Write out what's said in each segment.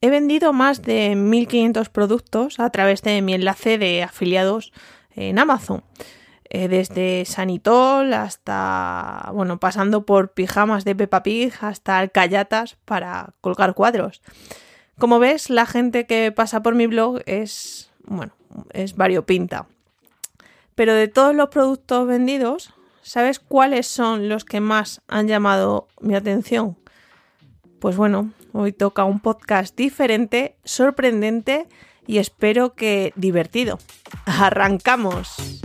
he vendido más de 1500 productos a través de mi enlace de afiliados en Amazon. Eh, desde Sanitol hasta, bueno, pasando por pijamas de Peppa Pig hasta alcayatas para colgar cuadros. Como ves, la gente que pasa por mi blog es, bueno, es variopinta. Pero de todos los productos vendidos, ¿sabes cuáles son los que más han llamado mi atención? Pues bueno, hoy toca un podcast diferente, sorprendente y espero que divertido. ¡Arrancamos!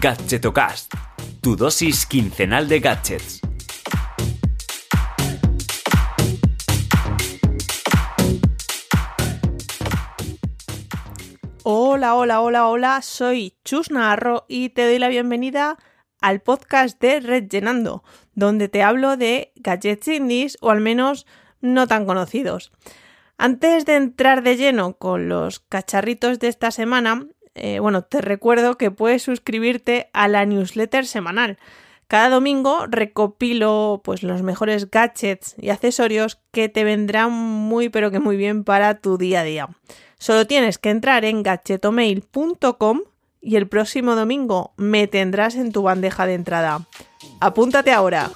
Gadgetocast, tu dosis quincenal de gadgets. Hola, hola, hola, hola, soy Chus Narro y te doy la bienvenida al podcast de Red Llenando, donde te hablo de gadgets indies o al menos no tan conocidos. Antes de entrar de lleno con los cacharritos de esta semana, eh, bueno, te recuerdo que puedes suscribirte a la newsletter semanal. Cada domingo recopilo pues los mejores gadgets y accesorios que te vendrán muy pero que muy bien para tu día a día. Solo tienes que entrar en gadgetomail.com y el próximo domingo me tendrás en tu bandeja de entrada. Apúntate ahora.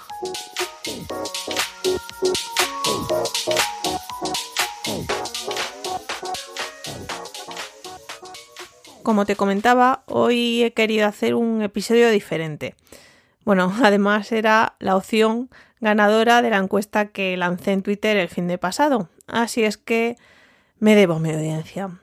como te comentaba, hoy he querido hacer un episodio diferente. Bueno, además era la opción ganadora de la encuesta que lancé en Twitter el fin de pasado. Así es que me debo mi audiencia.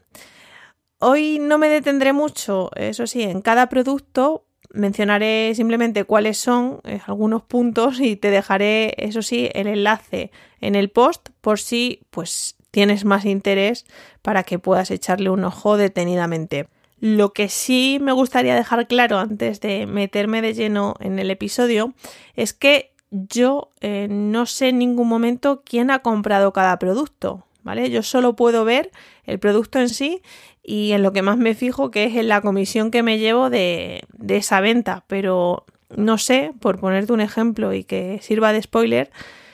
Hoy no me detendré mucho, eso sí, en cada producto mencionaré simplemente cuáles son eh, algunos puntos y te dejaré, eso sí, el enlace en el post por si pues tienes más interés para que puedas echarle un ojo detenidamente. Lo que sí me gustaría dejar claro antes de meterme de lleno en el episodio es que yo eh, no sé en ningún momento quién ha comprado cada producto, ¿vale? Yo solo puedo ver el producto en sí y en lo que más me fijo que es en la comisión que me llevo de, de esa venta, pero no sé, por ponerte un ejemplo y que sirva de spoiler,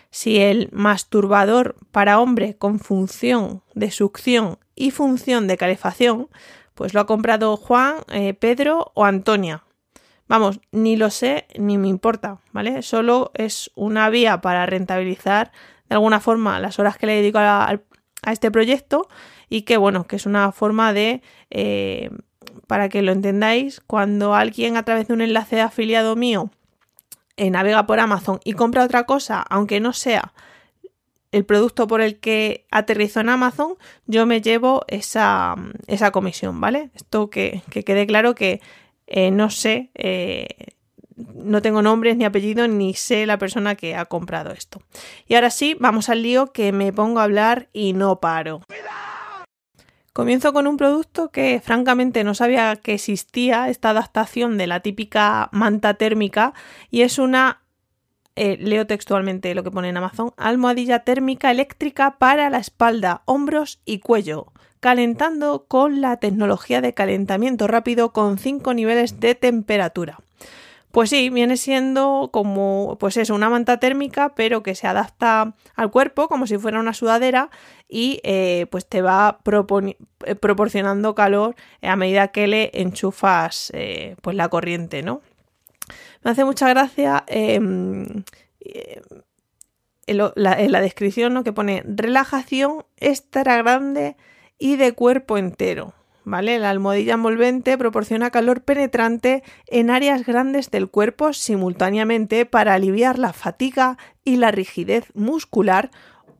si el masturbador para hombre con función de succión y función de calefacción pues lo ha comprado Juan, eh, Pedro o Antonia. Vamos, ni lo sé ni me importa, ¿vale? Solo es una vía para rentabilizar de alguna forma las horas que le dedico a, este proyecto y que bueno, que es una forma de, eh, para que lo entendáis, cuando alguien a través de un enlace de afiliado mío eh, navega por Amazon y compra otra cosa, aunque no sea el producto por el que aterrizo en Amazon, yo me llevo esa, esa comisión, ¿vale? Esto que, quede claro que eh, no sé, no tengo nombres ni apellidos, ni sé la persona que ha comprado esto. Y ahora sí, vamos al lío que me pongo a hablar y no paro. Comienzo con un producto que francamente no sabía que existía, esta adaptación de la típica manta térmica, y es una eh, leo textualmente lo que pone en Amazon, almohadilla térmica eléctrica para la espalda, hombros y cuello, calentando con la tecnología de calentamiento rápido con 5 niveles de temperatura. Pues sí, viene siendo como, pues una manta térmica, pero que se adapta al cuerpo como si fuera una sudadera y eh, pues te va eh, proporcionando calor a medida que le enchufas pues la corriente, ¿no? Me hace mucha gracia em, eh, en, la, descripción ¿no? que pone relajación extra grande y de cuerpo entero. ¿Vale? La almohadilla envolvente proporciona calor penetrante en áreas grandes del cuerpo simultáneamente para aliviar la fatiga y la rigidez muscular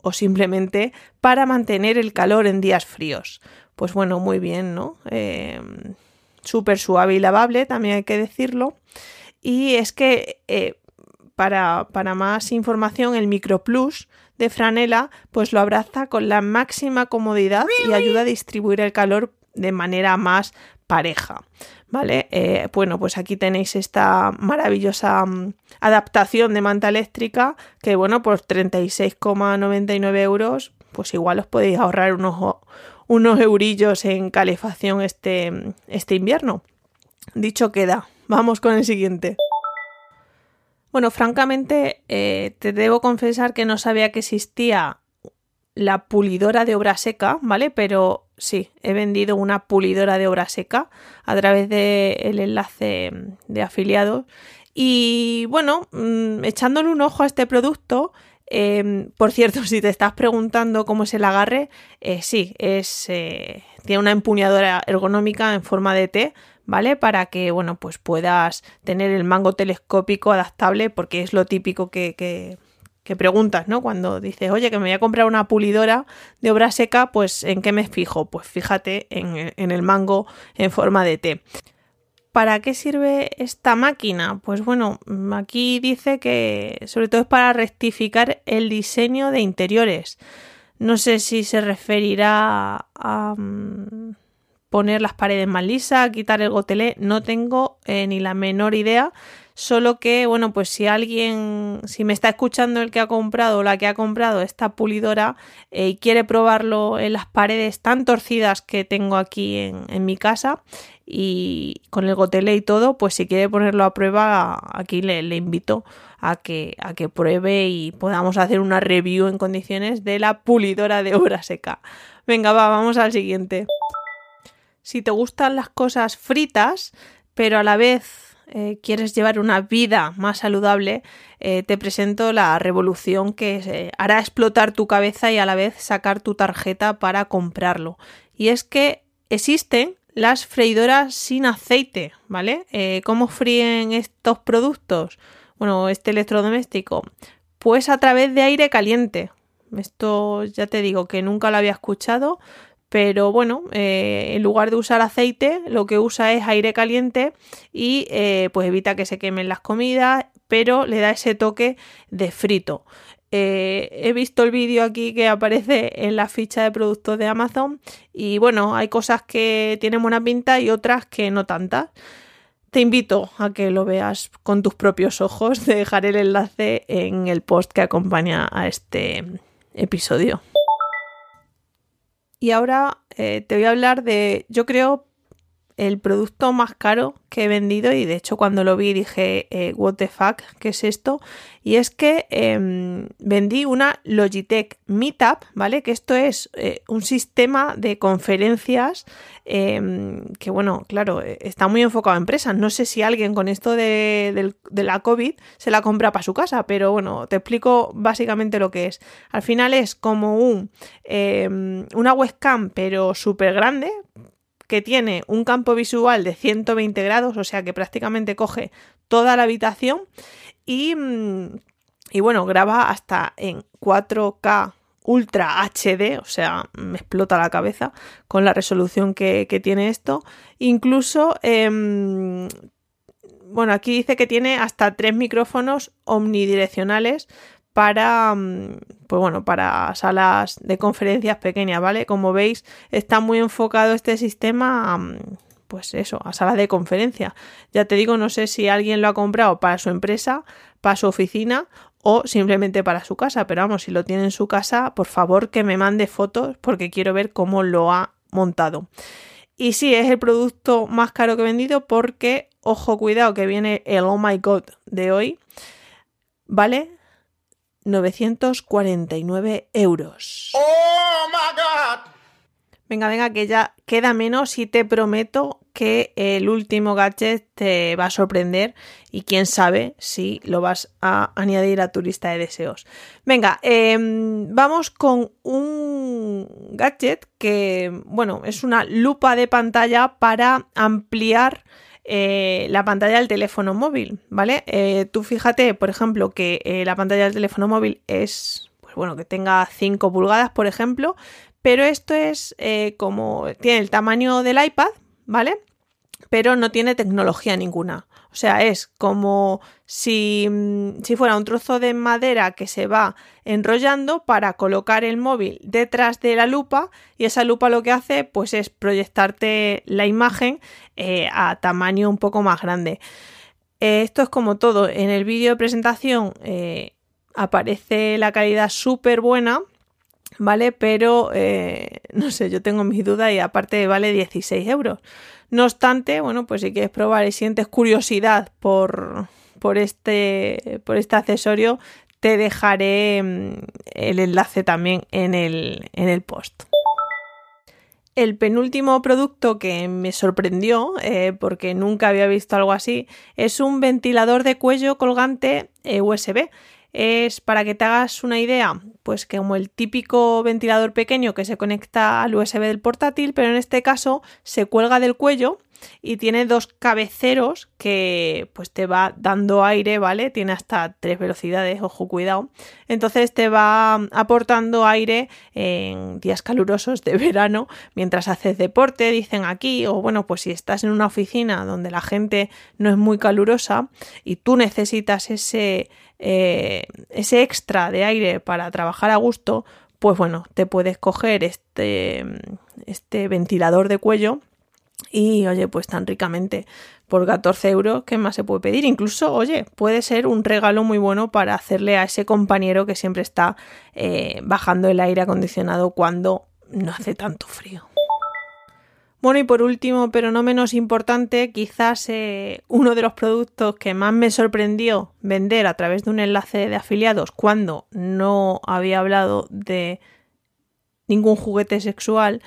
o simplemente para mantener el calor en días fríos. Pues bueno, muy bien, ¿no? Em, súper suave y lavable, también hay que decirlo. Y es que eh, para, más información, el Micro Plus de franela pues lo abraza con la máxima comodidad y ayuda a distribuir el calor de manera más pareja. ¿Vale? Eh, bueno, pues aquí tenéis esta maravillosa mm, adaptación de manta eléctrica que, bueno, por 36,99 euros, pues igual os podéis ahorrar unos, unos eurillos en calefacción este, este invierno. Dicho queda, vamos con el siguiente. Bueno, francamente, eh, te debo confesar que no sabía que existía la pulidora de obra seca, ¿vale? Pero sí, he vendido una pulidora de obra seca a través del enlace de afiliados. Y bueno, mm, echándole un ojo a este producto, em, por cierto, si te estás preguntando cómo es el agarre, eh, sí, es, eh, tiene una empuñadora ergonómica en forma de T, ¿vale? Para que, bueno, pues puedas tener el mango telescópico adaptable, porque es lo típico que, que, preguntas, ¿no? Cuando dices, oye, que me voy a comprar una pulidora de obra seca, pues ¿en qué me fijo? Pues fíjate en, en el mango en forma de T. ¿Para qué sirve esta máquina? Pues bueno, aquí dice que sobre todo es para rectificar el diseño de interiores. No sé si se referirá a, mm, poner las paredes más lisas, quitar el gotelé, no tengo eh, ni la menor idea. Solo que, bueno, pues si alguien, si me está escuchando el que ha comprado o la que ha comprado esta pulidora eh, y quiere probarlo en las paredes tan torcidas que tengo aquí en, mi casa y con el gotelé y todo, pues si quiere ponerlo a prueba, aquí le, le invito a que, a que pruebe y podamos hacer una review en condiciones de la pulidora de obra seca. Venga, va, vamos al siguiente si te gustan las cosas fritas, pero a la vez eh, quieres llevar una vida más saludable, eh, te presento la revolución que eh, hará explotar tu cabeza y a la vez sacar tu tarjeta para comprarlo. Y es que existen las freidoras sin aceite, ¿vale? ¿Cómo fríen estos productos? Bueno, este electrodoméstico. Pues a través de aire caliente. Esto ya te digo que nunca lo había escuchado, pero bueno, eh, en lugar de usar aceite, lo que usa es aire caliente y eh, pues evita que se quemen las comidas, pero le da ese toque de frito. Eh, he visto el vídeo aquí que aparece en la ficha de productos de Amazon y bueno, hay cosas que tienen buena pinta y otras que no tantas. Te invito a que lo veas con tus propios ojos. Te dejaré el enlace en el post que acompaña a este episodio. Y ahora eh, te voy a hablar de, yo creo, el producto más caro que he vendido y de hecho cuando lo vi dije, eh, what the fuck, ¿qué es esto? Y es que em, vendí una Logitech Meetup, ¿vale? Que esto es eh, un sistema de conferencias em, que, bueno, claro, eh, está muy enfocado a empresas. No sé si alguien con esto de, de la COVID se la compra para su casa, pero bueno, te explico básicamente lo que es. Al final es como un, em, una webcam, pero súper grande, que tiene un campo visual de 120 grados, o sea que prácticamente coge toda la habitación y, mm, y bueno, graba hasta en 4K Ultra HD, o sea, me explota la cabeza con la resolución que, tiene esto. Incluso, em, bueno, aquí dice que tiene hasta tres micrófonos omnidireccionales para, mm, pues bueno, para salas de conferencias pequeñas, ¿vale? Como veis, está muy enfocado este sistema a, mm, pues eso, a salas de conferencia. Ya te digo, no sé si alguien lo ha comprado para su empresa, para su oficina o simplemente para su casa, pero vamos, si lo tiene en su casa, por favor que me mande fotos porque quiero ver cómo lo ha montado. Y sí, es el producto más caro que he vendido porque, ojo, cuidado, que viene el Oh My God de hoy. ¿Vale? 949 euros. ¡Oh, my God! Venga, venga, que ya queda menos y te prometo que el último gadget te va a sorprender y quién sabe si lo vas a añadir a tu lista de deseos. Venga, em, vamos con un gadget que, bueno, es una lupa de pantalla para ampliar eh, la pantalla del teléfono móvil, ¿vale? Eh, tú fíjate, por ejemplo, que eh, la pantalla del teléfono móvil es, pues bueno, que tenga 5 pulgadas, por ejemplo, pero esto es como, tiene el tamaño del iPad, ¿vale? Pero no tiene tecnología ninguna. O sea, es como si, mm, si, fuera un trozo de madera que se va enrollando para colocar el móvil detrás de la lupa y esa lupa lo que hace pues es proyectarte la imagen eh, a tamaño un poco más grande. Eh, esto es como todo. En el vídeo de presentación eh, aparece la calidad súper buena ¿vale? Pero eh, no sé, yo tengo mis dudas y aparte vale 16 euros. No obstante, bueno, pues si quieres probar y sientes curiosidad por, por, este, por este accesorio, te dejaré mm, el enlace también en el, en el post. El penúltimo producto que me sorprendió, eh, porque nunca había visto algo así, es un ventilador de cuello colgante eh, USB es para que te hagas una idea, pues que como el típico ventilador pequeño que se conecta al USB del portátil, pero en este caso se cuelga del cuello y tiene dos cabeceros que pues te va dando aire, ¿vale? Tiene hasta tres velocidades, ojo, cuidado. Entonces te va aportando aire en días calurosos de verano mientras haces deporte, dicen aquí, o bueno, pues si estás en una oficina donde la gente no es muy calurosa y tú necesitas ese, eh, ese extra de aire para trabajar a gusto, pues bueno, te puedes coger este, este ventilador de cuello y oye, pues tan ricamente por 14 euros, ¿qué más se puede pedir? Incluso, oye, puede ser un regalo muy bueno para hacerle a ese compañero que siempre está eh, bajando el aire acondicionado cuando no hace tanto frío. Bueno, y por último, pero no menos importante, quizás eh, uno de los productos que más me sorprendió vender a través de un enlace de afiliados cuando no había hablado de ningún juguete sexual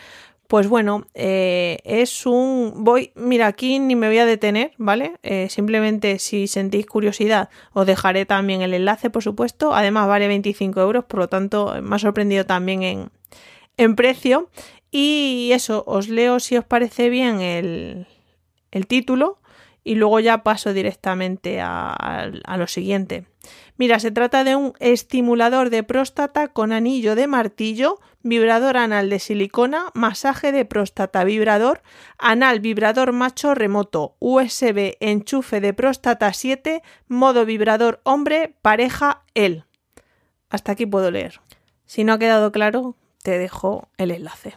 pues bueno, eh, es un... Voy, mira, aquí ni me voy a detener, ¿vale? Eh, simplemente si sentís curiosidad os dejaré también el enlace, por supuesto. Además vale 25 euros, por lo tanto me ha sorprendido también en, en precio. Y eso, os leo si os parece bien el, el título y luego ya paso directamente a, lo siguiente. Mira, se trata de un estimulador de próstata con anillo de martillo vibrador anal de silicona, masaje de próstata vibrador, anal vibrador macho remoto, USB enchufe de próstata 7, modo vibrador hombre, pareja él. Hasta aquí puedo leer. Si no ha quedado claro, te dejo el enlace.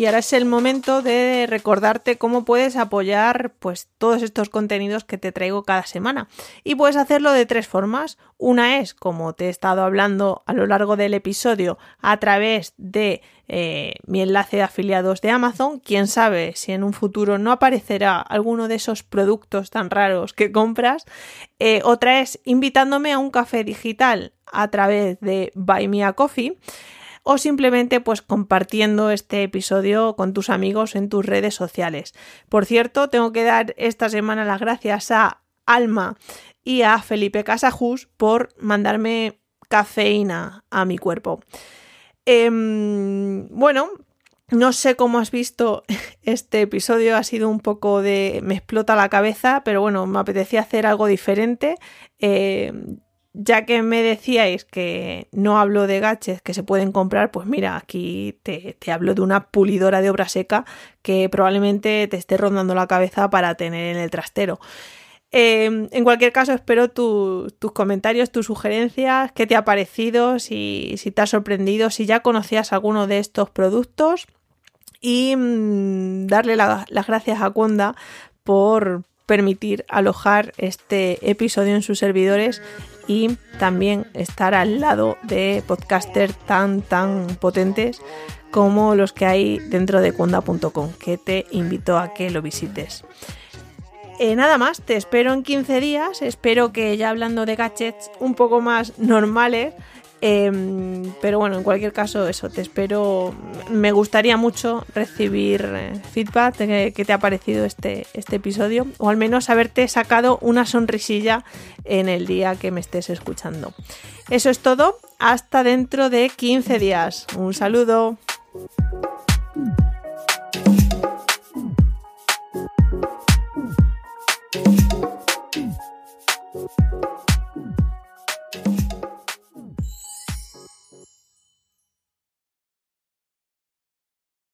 Y ahora es el momento de recordarte cómo puedes apoyar pues todos estos contenidos que te traigo cada semana. Y puedes hacerlo de tres formas. Una es, como te he estado hablando a lo largo del episodio, a través de eh, mi enlace de afiliados de Amazon. Quién sabe si en un futuro no aparecerá alguno de esos productos tan raros que compras. Eh, otra es invitándome a un café digital a través de Buy Me a Coffee o simplemente pues compartiendo este episodio con tus amigos en tus redes sociales. Por cierto, tengo que dar esta semana las gracias a Alma y a Felipe Casajus por mandarme cafeína a mi cuerpo. Em, bueno, no sé cómo has visto este episodio, ha sido un poco de... me explota la cabeza, pero bueno, me apetecía hacer algo diferente. Em, ya que me decíais que no hablo de gadgets que se pueden comprar, pues mira, aquí te, hablo de una pulidora de obra seca que probablemente te esté rondando la cabeza para tener en el trastero. Em, en cualquier caso, espero tus comentarios, tus sugerencias, qué te ha parecido, si, te ha sorprendido, si ya conocías alguno de estos productos y mm, darle las gracias a Conda por permitir alojar este episodio en sus servidores y también estar al lado de podcasters tan tan potentes como los que hay dentro de Kunda.com, que te invito a que lo visites. Eh, nada más, te espero en 15 días, espero que ya hablando de gadgets un poco más normales, Em, pero bueno, en cualquier caso, eso, te espero. Me gustaría mucho recibir eh, feedback de qué te ha parecido este, este episodio, o al menos haberte sacado una sonrisilla en el día que me estés escuchando. Eso es todo, hasta dentro de 15 días. Un saludo.